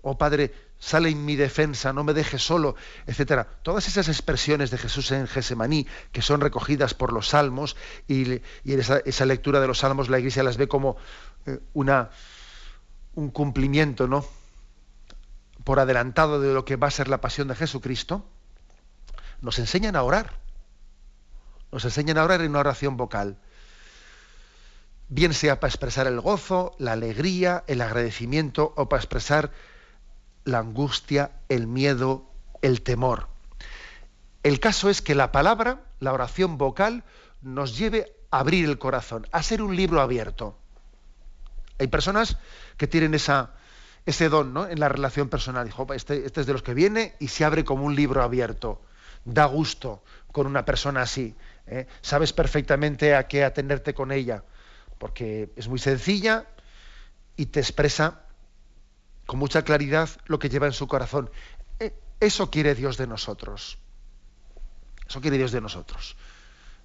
Oh Padre, sale en mi defensa, no me dejes solo, etcétera. Todas esas expresiones de Jesús en Gesemaní, que son recogidas por los salmos, y, en esa, lectura de los salmos la Iglesia las ve como eh, una, un cumplimiento, ¿no? Por adelantado de lo que va a ser la pasión de Jesucristo, nos enseñan a orar. Nos enseñan a orar en una oración vocal. Bien sea para expresar el gozo, la alegría, el agradecimiento o para expresar la angustia, el miedo, el temor. El caso es que la palabra, la oración vocal, nos lleve a abrir el corazón, a ser un libro abierto. Hay personas que tienen esa, ese don en la relación personal. Dijo, este, este, es de los que viene y se abre como un libro abierto. Da gusto con una persona así. ¿eh? Sabes perfectamente a qué atenderte con ella, porque es muy sencilla y te expresa con mucha claridad lo que lleva en su corazón. E, eso quiere Dios de nosotros. Eso quiere Dios de nosotros.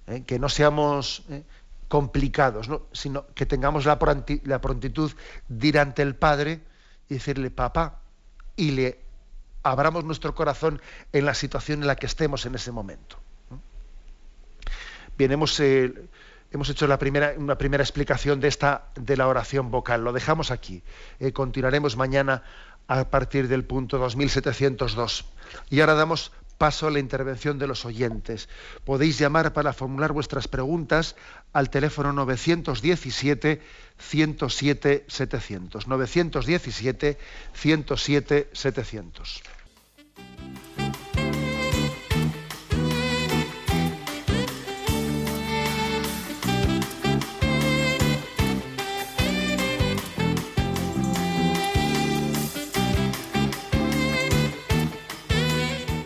¿eh? Que no seamos ¿eh? complicados, sino que tengamos la, prontitud de ir ante el Padre y decirle, papá, y le abramos nuestro corazón en la situación en la que estemos en ese momento. Bien, hemos, eh, hemos hecho la primera, una primera explicación de esta de la oración vocal. Lo dejamos aquí. Eh, continuaremos mañana a partir del punto 2702. Y ahora damos paso a la intervención de los oyentes. Podéis llamar para formular vuestras preguntas al teléfono 917 107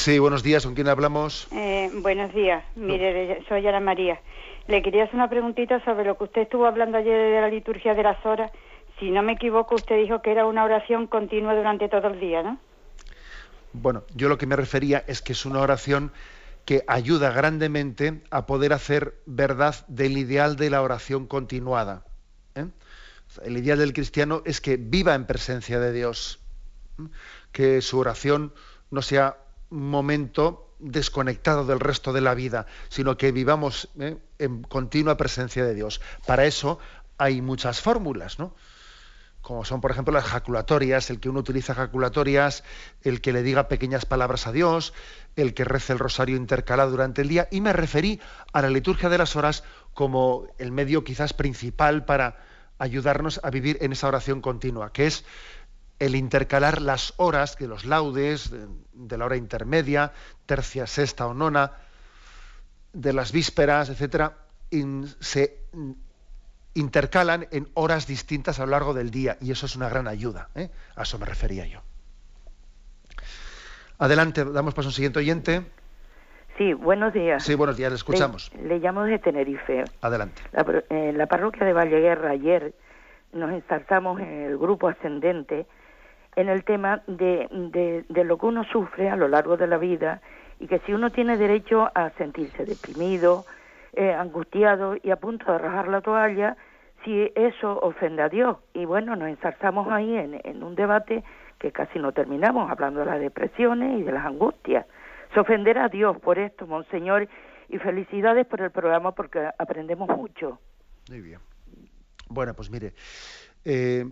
Sí, buenos días. ¿Con quién hablamos? Eh, buenos días. Mire, soy Ana María. Le quería hacer una preguntita sobre lo que usted estuvo hablando ayer de la liturgia de las horas. Si no me equivoco, usted dijo que era una oración continua durante todo el día, ¿no? Bueno, yo lo que me refería es que es una oración que ayuda grandemente a poder hacer verdad del ideal de la oración continuada. ¿eh? El ideal del cristiano es que viva en presencia de Dios, ¿eh? que su oración no sea momento desconectado del resto de la vida, sino que vivamos ¿eh? en continua presencia de Dios. Para eso hay muchas fórmulas, ¿no? Como son, por ejemplo, las jaculatorias, el que uno utiliza jaculatorias, el que le diga pequeñas palabras a Dios, el que rece el rosario intercalado durante el día, y me referí a la liturgia de las horas como el medio quizás principal para ayudarnos a vivir en esa oración continua, que es el intercalar las horas de los laudes, de, la hora intermedia, tercia, sexta o nona, de las vísperas, etcétera, se intercalan en horas distintas a lo largo del día y eso es una gran ayuda. ¿eh? A eso me refería yo. Adelante, damos paso a un siguiente oyente. Sí, buenos días. Sí, buenos días, le escuchamos. Le, llamo desde Tenerife. Adelante. La, en la parroquia de Valleguerra ayer nos ensartamos en el grupo ascendente en el tema de, de, lo que uno sufre a lo largo de la vida y que si uno tiene derecho a sentirse deprimido, eh, angustiado y a punto de rajar la toalla, si eso ofende a Dios. Y bueno, nos ensalzamos ahí en, en un debate que casi no terminamos, hablando de las depresiones y de las angustias. Se ofenderá a Dios por esto, Monseñor, y felicidades por el programa porque aprendemos mucho. Muy bien. Bueno, pues mire, eh,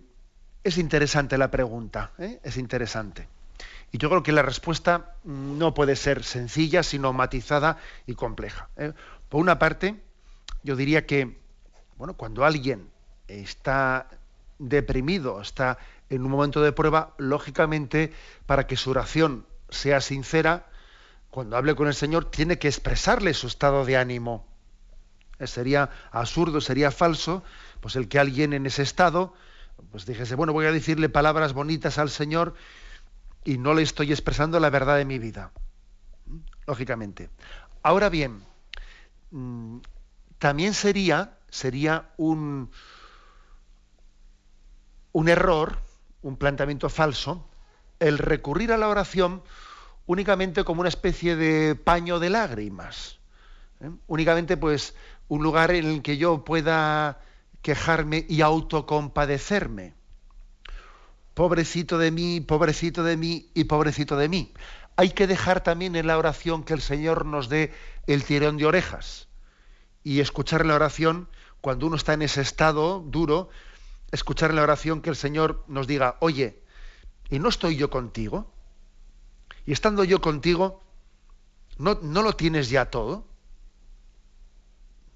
es interesante la pregunta, ¿eh? es interesante. Y yo creo que la respuesta no puede ser sencilla, sino matizada y compleja. ¿eh? Por una parte, yo diría que, bueno, cuando alguien está deprimido, está en un momento de prueba, lógicamente, para que su oración sea sincera, cuando hable con el Señor, tiene que expresarle su estado de ánimo. Eh, sería absurdo, sería falso, pues el que alguien en ese estado, pues dijese, bueno, voy a decirle palabras bonitas al Señor y no le estoy expresando la verdad de mi vida. ¿Mm? Lógicamente. Ahora bien, mm, también sería, sería un, un error, un planteamiento falso, el recurrir a la oración únicamente como una especie de paño de lágrimas. ¿eh? Únicamente, pues, un lugar en el que yo pueda quejarme y autocompadecerme. Pobrecito de mí, pobrecito de mí y pobrecito de mí. Hay que dejar también en la oración que el Señor nos dé el tirón de orejas y escuchar la oración cuando uno está en ese estado duro, escuchar la oración que el Señor nos diga, oye, ¿y no estoy yo contigo? Y estando yo contigo, ¿no, no lo tienes ya todo?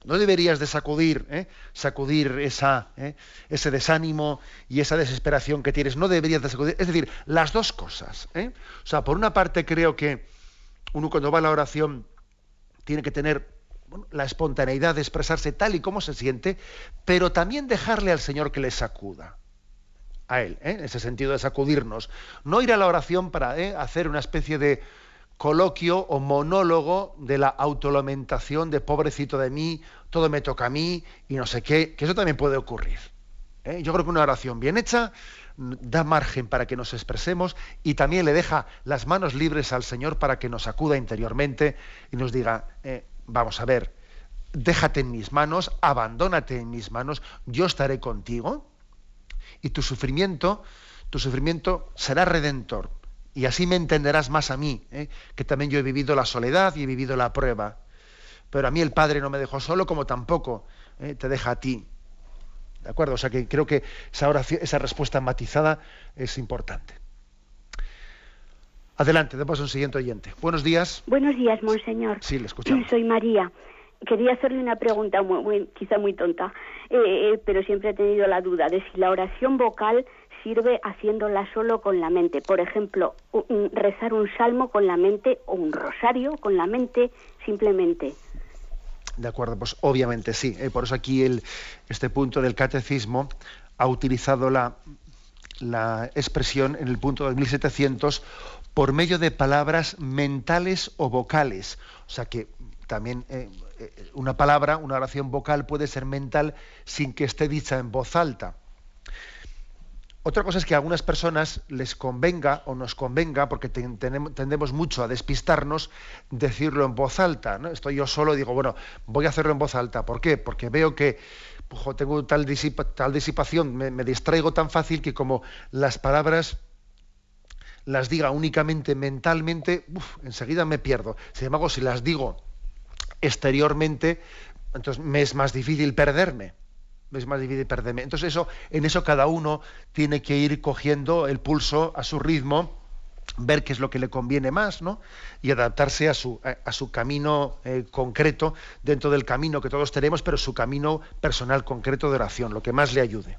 No deberías de sacudir, ¿eh? sacudir ¿eh? ese desánimo y esa desesperación que tienes. No deberías de sacudir. Es decir, las dos cosas. ¿eh? O sea, por una parte creo que uno cuando va a la oración tiene que tener la espontaneidad de expresarse tal y como se siente, pero también dejarle al Señor que le sacuda. A Él, en ese sentido de sacudirnos. No ir a la oración para hacer una especie de coloquio o monólogo de la autolamentación de pobrecito de mí, todo me toca a mí y no sé qué, que eso también puede ocurrir. ¿eh? Yo creo que una oración bien hecha da margen para que nos expresemos y también le deja las manos libres al Señor para que nos acuda interiormente y nos diga, eh, vamos a ver, déjate en mis manos, abandónate en mis manos, yo estaré contigo y tu sufrimiento, tu sufrimiento será redentor y así me entenderás más a mí, ¿eh? que también yo he vivido la soledad y he vivido la prueba. Pero a mí el Padre no me dejó solo como tampoco ¿eh? te deja a ti. ¿De acuerdo? O sea que creo que esa, esa respuesta matizada es importante. Adelante, después un siguiente oyente. Buenos días. Buenos días, monseñor. Sí, le escuchamos. Soy María. Quería hacerle una pregunta muy, quizá muy tonta, eh, pero siempre he tenido la duda de si la oración vocal sirve haciéndola solo con la mente. Por ejemplo, rezar un salmo con la mente o un rosario con la mente simplemente. De acuerdo, pues obviamente sí. Eh, por eso aquí el, este punto del catecismo ha utilizado la, expresión en el punto de 1700 por medio de palabras mentales o vocales. O sea que también eh, eh, una palabra, una oración vocal puede ser mental sin que esté dicha en voz alta. Otra cosa es que a algunas personas les convenga o nos convenga, porque tendemos mucho a despistarnos, decirlo en voz alta. ¿no? Estoy yo solo digo, bueno, voy a hacerlo en voz alta. ¿Por qué? Porque veo que tengo tal, tal disipación, me, distraigo tan fácil que como las palabras las diga únicamente mentalmente, enseguida me pierdo. Sin embargo, si las digo exteriormente, entonces me es más difícil perderme es más difícil perderme. Entonces eso, en eso cada uno tiene que ir cogiendo el pulso a su ritmo, ver qué es lo que le conviene más, ¿no? Y adaptarse a su, a, su camino eh, concreto dentro del camino que todos tenemos, pero su camino personal concreto de oración, lo que más le ayude.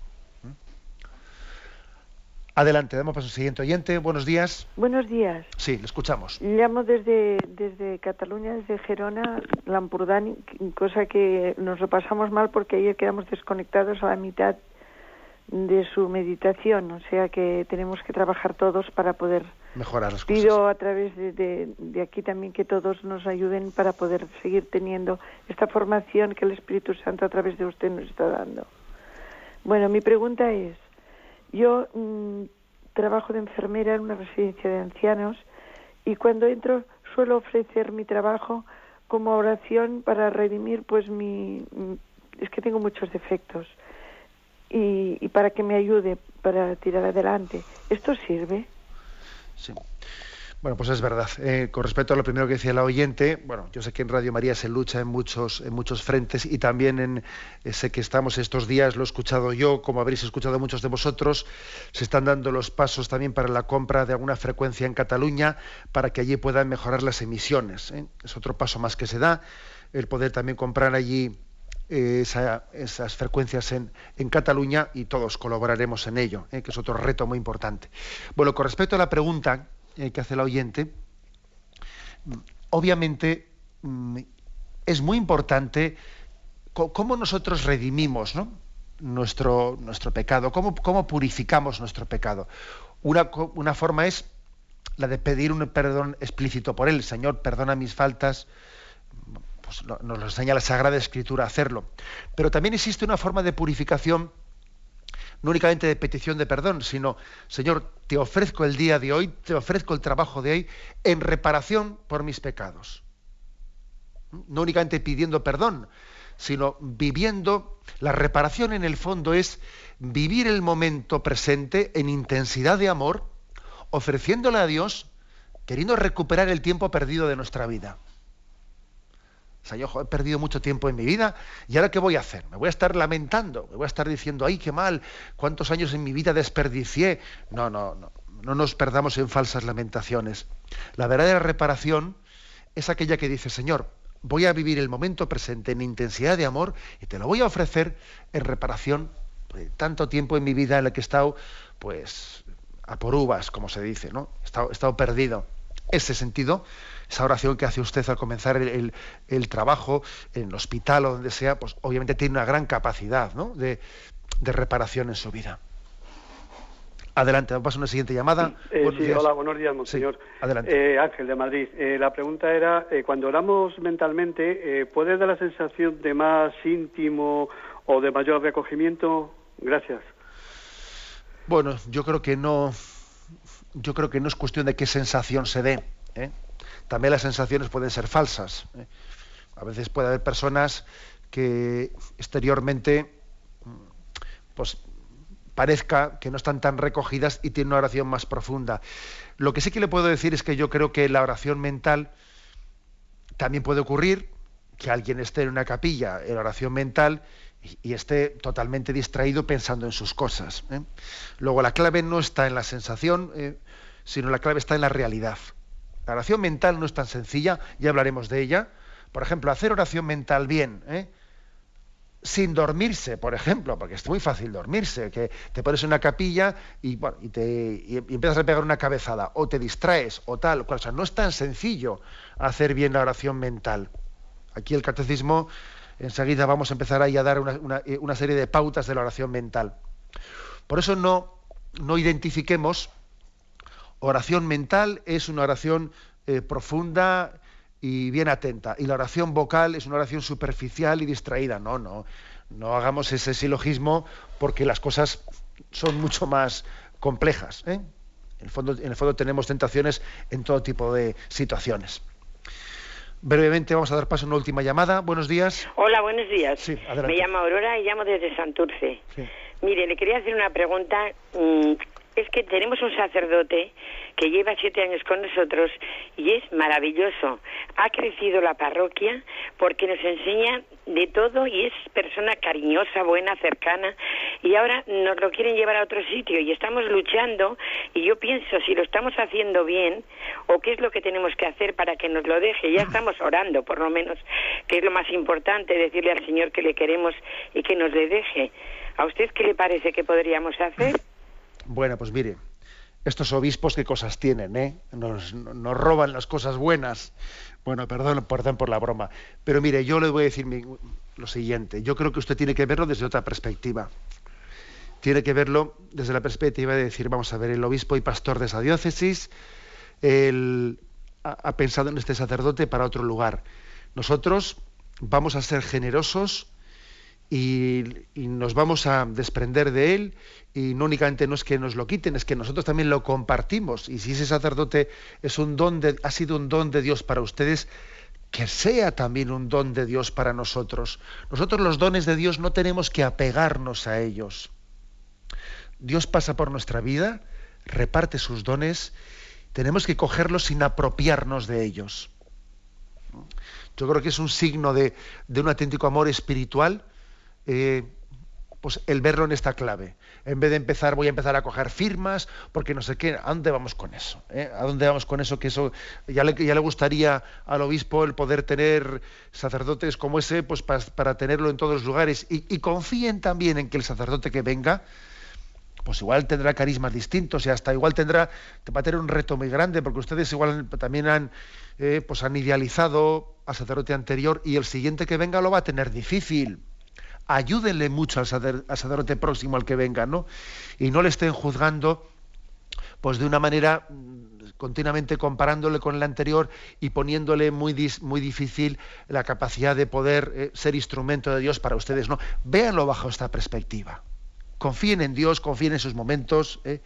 Adelante, damos paso al siguiente oyente. Buenos días. Buenos días. Sí, le escuchamos. Llamo desde, desde Cataluña, desde Gerona, Lampurdán, cosa que nos lo pasamos mal porque ayer quedamos desconectados a la mitad de su meditación, o sea que tenemos que trabajar todos para poder mejorar las cosas. Pido a través de, de, de, aquí también que todos nos ayuden para poder seguir teniendo esta formación que el Espíritu Santo a través de usted nos está dando. Bueno, mi pregunta es, yo mmm, trabajo de enfermera en una residencia de ancianos y cuando entro suelo ofrecer mi trabajo como oración para redimir pues mi es que tengo muchos defectos y, y para que me ayude para tirar adelante. ¿Esto sirve? Sí. Bueno, pues es verdad. Eh, con respecto a lo primero que decía la oyente, bueno, yo sé que en Radio María se lucha en muchos, en muchos frentes y también en eh, sé que estamos estos días, lo he escuchado yo, como habréis escuchado muchos de vosotros, se están dando los pasos también para la compra de alguna frecuencia en Cataluña para que allí puedan mejorar las emisiones. ¿eh? Es otro paso más que se da, el poder también comprar allí esa, esas frecuencias en, en, Cataluña y todos colaboraremos en ello, que es otro reto muy importante. Bueno, con respecto a la pregunta eh, que hace el oyente, obviamente mm, es muy importante cómo nosotros redimimos ¿no? nuestro, nuestro pecado, cómo, cómo purificamos nuestro pecado. Una, una, forma es la de pedir un perdón explícito por él. Señor, perdona mis faltas. Pues nos lo enseña la Sagrada Escritura hacerlo. Pero también existe una forma de purificación no únicamente de petición de perdón, sino, Señor, te ofrezco el día de hoy, te ofrezco el trabajo de hoy en reparación por mis pecados. No únicamente pidiendo perdón, sino viviendo, la reparación en el fondo es vivir el momento presente en intensidad de amor, ofreciéndole a Dios, queriendo recuperar el tiempo perdido de nuestra vida. O sea, yo he perdido mucho tiempo en mi vida y ahora qué voy a hacer? Me voy a estar lamentando, me voy a estar diciendo, ay, qué mal, cuántos años en mi vida desperdicié. No, no, no, no nos perdamos en falsas lamentaciones. La verdadera reparación es aquella que dice, Señor, voy a vivir el momento presente en intensidad de amor y te lo voy a ofrecer en reparación de tanto tiempo en mi vida en el que he estado, pues, a por uvas, como se dice, ¿no? He estado, he estado perdido. Ese sentido esa oración que hace usted al comenzar el, el, trabajo en el hospital o donde sea, pues obviamente tiene una gran capacidad ¿no? de, de, reparación en su vida. Adelante, vamos a una siguiente llamada. Sí, eh, sí hola, buenos días, monseñor. Sí, adelante. Eh, Ángel de Madrid. Eh, la pregunta era, cuando oramos mentalmente, ¿puede dar la sensación de más íntimo o de mayor recogimiento? Gracias. Bueno, yo creo que no, yo creo que no es cuestión de qué sensación se dé. También las sensaciones pueden ser falsas. ¿eh? A veces puede haber personas que exteriormente pues parezca que no están tan recogidas y tienen una oración más profunda. Lo que sí que le puedo decir es que yo creo que la oración mental también puede ocurrir que alguien esté en una capilla en oración mental y, esté totalmente distraído pensando en sus cosas. ¿eh? Luego la clave no está en la sensación, eh, sino la clave está en la realidad. La oración mental no es tan sencilla, ya hablaremos de ella. Por ejemplo, hacer oración mental bien, ¿eh? sin dormirse, por ejemplo, porque es muy fácil dormirse, que te pones en una capilla y, bueno, y, te, y empiezas a pegar una cabezada, o te distraes, o tal, o sea, no es tan sencillo hacer bien la oración mental. Aquí el catecismo, enseguida vamos a empezar ahí a dar una, una, una serie de pautas de la oración mental. Por eso no, no identifiquemos oración mental es una oración eh, profunda y bien atenta. Y la oración vocal es una oración superficial y distraída. No, no. No hagamos ese silogismo porque las cosas son mucho más complejas. ¿eh? En, el fondo, en el fondo tenemos tentaciones en todo tipo de situaciones. Brevemente vamos a dar paso a una última llamada. Buenos días. Hola, buenos días. Sí, Me llamo Aurora y llamo desde Santurce. Sí. Mire, le quería hacer una pregunta. Mm, es que tenemos un sacerdote que lleva siete años con nosotros y es maravilloso. Ha crecido la parroquia porque nos enseña de todo y es persona cariñosa, buena, cercana y ahora nos lo quieren llevar a otro sitio y estamos luchando y yo pienso si lo estamos haciendo bien o qué es lo que tenemos que hacer para que nos lo deje. Ya estamos orando, por lo menos, que es lo más importante, decirle al Señor que le queremos y que nos le deje. ¿A usted qué le parece que podríamos hacer? Bueno, pues mire, estos obispos qué cosas tienen, ¿eh? Nos, roban las cosas buenas. Bueno, perdón, perdón por la broma. Pero mire, yo le voy a decir lo siguiente. Yo creo que usted tiene que verlo desde otra perspectiva. Tiene que verlo desde la perspectiva de decir, vamos a ver, el obispo y pastor de esa diócesis ha pensado en este sacerdote para otro lugar. Nosotros vamos a ser generosos y, nos vamos a desprender de él y no únicamente no es que nos lo quiten, es que nosotros también lo compartimos y si ese sacerdote es un don de, ha sido un don de Dios para ustedes, que sea también un don de Dios para nosotros. Nosotros los dones de Dios no tenemos que apegarnos a ellos. Dios pasa por nuestra vida, reparte sus dones, tenemos que cogerlos sin apropiarnos de ellos. Yo creo que es un signo de, de un auténtico amor espiritual eh, pues el verlo en esta clave. En vez de empezar, voy a empezar a coger firmas, porque no sé qué, ¿a dónde vamos con eso? Eh? ¿A dónde vamos con eso? Que eso ya le, gustaría al obispo el poder tener sacerdotes como ese, pues para, tenerlo en todos los lugares. Y, confíen también en que el sacerdote que venga, pues igual tendrá carismas distintos y hasta igual tendrá, va a tener un reto muy grande, porque ustedes igual también han, eh, pues han idealizado al sacerdote anterior y el siguiente que venga lo va a tener difícil ayúdenle mucho al, sacerdote próximo al que venga, ¿no? Y no le estén juzgando pues de una manera mm, continuamente comparándole con el anterior y poniéndole muy, difícil la capacidad de poder eh, ser instrumento de Dios para ustedes. No, véanlo bajo esta perspectiva. Confíen en Dios, confíen en sus momentos ¿eh?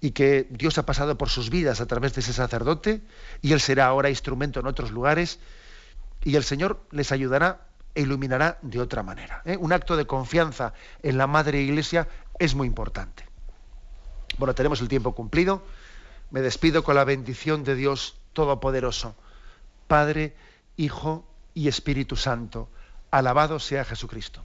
y que Dios ha pasado por sus vidas a través de ese sacerdote y él será ahora instrumento en otros lugares y el Señor les ayudará e iluminará de otra manera. ¿eh? Un acto de confianza en la Madre Iglesia es muy importante. Bueno, tenemos el tiempo cumplido. Me despido con la bendición de Dios Todopoderoso, Padre, Hijo y Espíritu Santo. Alabado sea Jesucristo.